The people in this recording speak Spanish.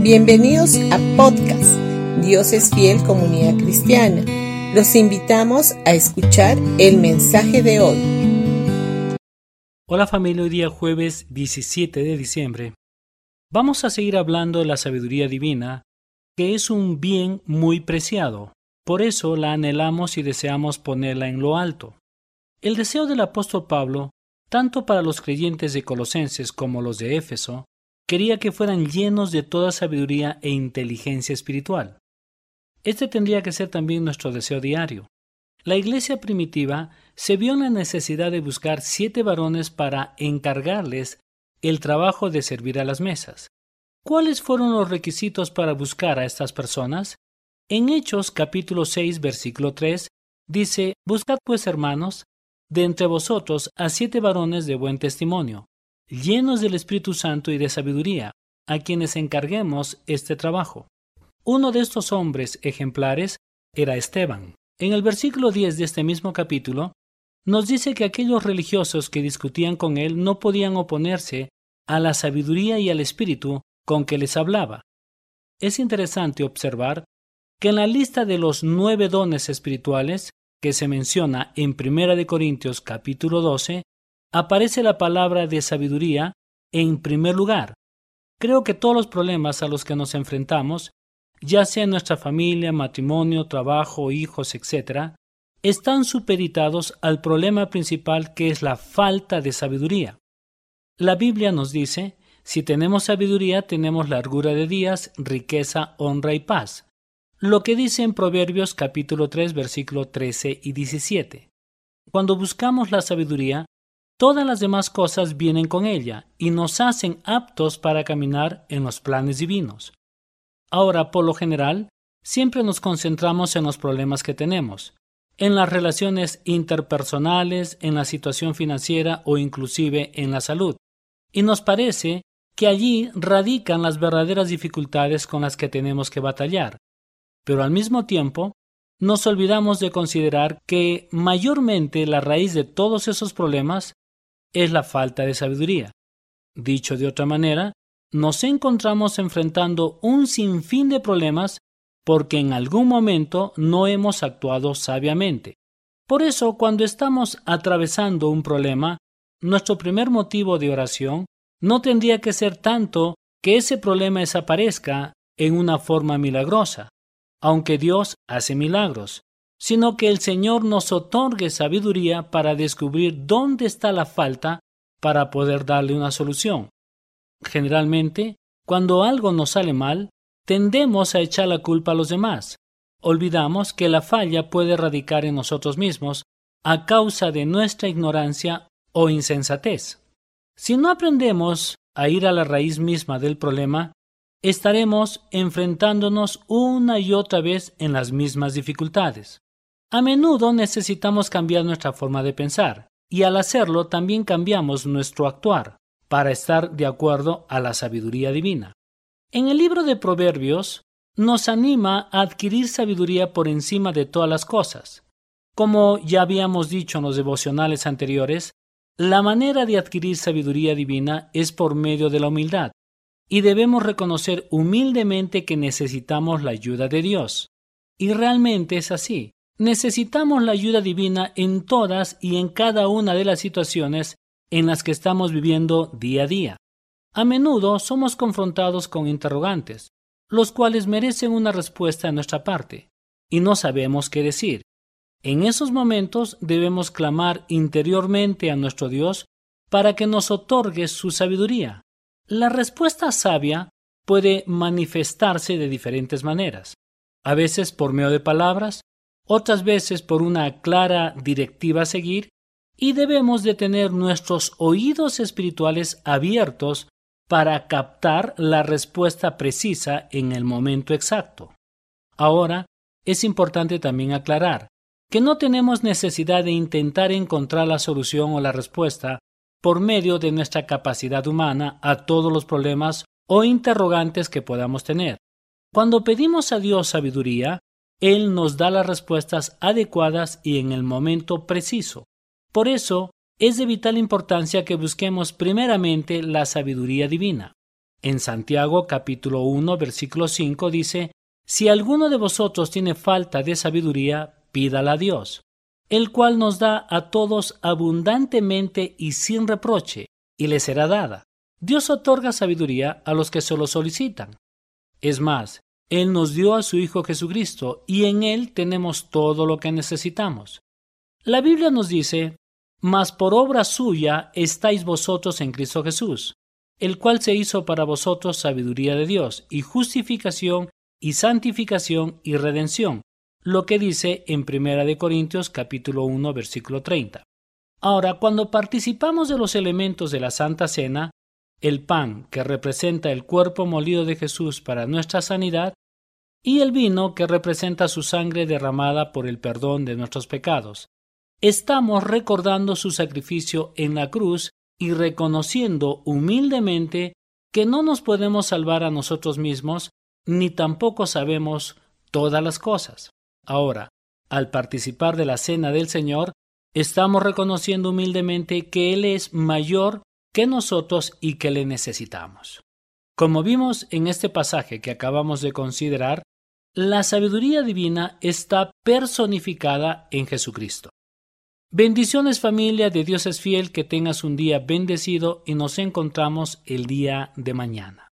Bienvenidos a podcast Dios es fiel comunidad cristiana. Los invitamos a escuchar el mensaje de hoy. Hola familia, hoy día jueves 17 de diciembre. Vamos a seguir hablando de la sabiduría divina, que es un bien muy preciado. Por eso la anhelamos y deseamos ponerla en lo alto. El deseo del apóstol Pablo, tanto para los creyentes de Colosenses como los de Éfeso, quería que fueran llenos de toda sabiduría e inteligencia espiritual. Este tendría que ser también nuestro deseo diario. La iglesia primitiva se vio en la necesidad de buscar siete varones para encargarles el trabajo de servir a las mesas. ¿Cuáles fueron los requisitos para buscar a estas personas? En Hechos capítulo 6 versículo 3 dice, Buscad pues hermanos, de entre vosotros a siete varones de buen testimonio, llenos del Espíritu Santo y de sabiduría, a quienes encarguemos este trabajo. Uno de estos hombres ejemplares era Esteban. En el versículo 10 de este mismo capítulo, nos dice que aquellos religiosos que discutían con él no podían oponerse a la sabiduría y al espíritu con que les hablaba. Es interesante observar que en la lista de los nueve dones espirituales que se menciona en 1 Corintios capítulo 12, aparece la palabra de sabiduría en primer lugar. Creo que todos los problemas a los que nos enfrentamos, ya sea en nuestra familia, matrimonio, trabajo, hijos, etc., están supeditados al problema principal que es la falta de sabiduría. La Biblia nos dice, si tenemos sabiduría tenemos largura de días, riqueza, honra y paz. Lo que dice en Proverbios capítulo 3 versículo 13 y 17. Cuando buscamos la sabiduría, todas las demás cosas vienen con ella y nos hacen aptos para caminar en los planes divinos. Ahora, por lo general, siempre nos concentramos en los problemas que tenemos, en las relaciones interpersonales, en la situación financiera o inclusive en la salud. Y nos parece que allí radican las verdaderas dificultades con las que tenemos que batallar. Pero al mismo tiempo, nos olvidamos de considerar que mayormente la raíz de todos esos problemas es la falta de sabiduría. Dicho de otra manera, nos encontramos enfrentando un sinfín de problemas porque en algún momento no hemos actuado sabiamente. Por eso, cuando estamos atravesando un problema, nuestro primer motivo de oración no tendría que ser tanto que ese problema desaparezca en una forma milagrosa, aunque Dios hace milagros, sino que el Señor nos otorgue sabiduría para descubrir dónde está la falta para poder darle una solución. Generalmente, cuando algo nos sale mal, tendemos a echar la culpa a los demás. Olvidamos que la falla puede radicar en nosotros mismos a causa de nuestra ignorancia o insensatez. Si no aprendemos a ir a la raíz misma del problema, estaremos enfrentándonos una y otra vez en las mismas dificultades. A menudo necesitamos cambiar nuestra forma de pensar, y al hacerlo también cambiamos nuestro actuar, para estar de acuerdo a la sabiduría divina. En el libro de Proverbios nos anima a adquirir sabiduría por encima de todas las cosas. Como ya habíamos dicho en los devocionales anteriores, la manera de adquirir sabiduría divina es por medio de la humildad, y debemos reconocer humildemente que necesitamos la ayuda de Dios. Y realmente es así. Necesitamos la ayuda divina en todas y en cada una de las situaciones en las que estamos viviendo día a día. A menudo somos confrontados con interrogantes, los cuales merecen una respuesta de nuestra parte, y no sabemos qué decir. En esos momentos debemos clamar interiormente a nuestro Dios para que nos otorgue su sabiduría. La respuesta sabia puede manifestarse de diferentes maneras, a veces por medio de palabras, otras veces por una clara directiva a seguir, y debemos de tener nuestros oídos espirituales abiertos para captar la respuesta precisa en el momento exacto. Ahora, es importante también aclarar que no tenemos necesidad de intentar encontrar la solución o la respuesta por medio de nuestra capacidad humana a todos los problemas o interrogantes que podamos tener. Cuando pedimos a Dios sabiduría, él nos da las respuestas adecuadas y en el momento preciso. Por eso, es de vital importancia que busquemos primeramente la sabiduría divina. En Santiago capítulo 1 versículo 5 dice, Si alguno de vosotros tiene falta de sabiduría, pídala a Dios, el cual nos da a todos abundantemente y sin reproche, y le será dada. Dios otorga sabiduría a los que se lo solicitan. Es más, Él nos dio a su Hijo Jesucristo, y en Él tenemos todo lo que necesitamos. La Biblia nos dice, Mas por obra suya estáis vosotros en Cristo Jesús, el cual se hizo para vosotros sabiduría de Dios, y justificación, y santificación, y redención, lo que dice en 1 Corintios capítulo 1 versículo 30. Ahora, cuando participamos de los elementos de la Santa Cena, el pan que representa el cuerpo molido de Jesús para nuestra sanidad, y el vino que representa su sangre derramada por el perdón de nuestros pecados, estamos recordando su sacrificio en la cruz y reconociendo humildemente que no nos podemos salvar a nosotros mismos, ni tampoco sabemos todas las cosas. Ahora, al participar de la cena del Señor, estamos reconociendo humildemente que Él es mayor que nosotros y que le necesitamos. Como vimos en este pasaje que acabamos de considerar, la sabiduría divina está personificada en Jesucristo. Bendiciones familia de Dios es fiel, que tengas un día bendecido y nos encontramos el día de mañana.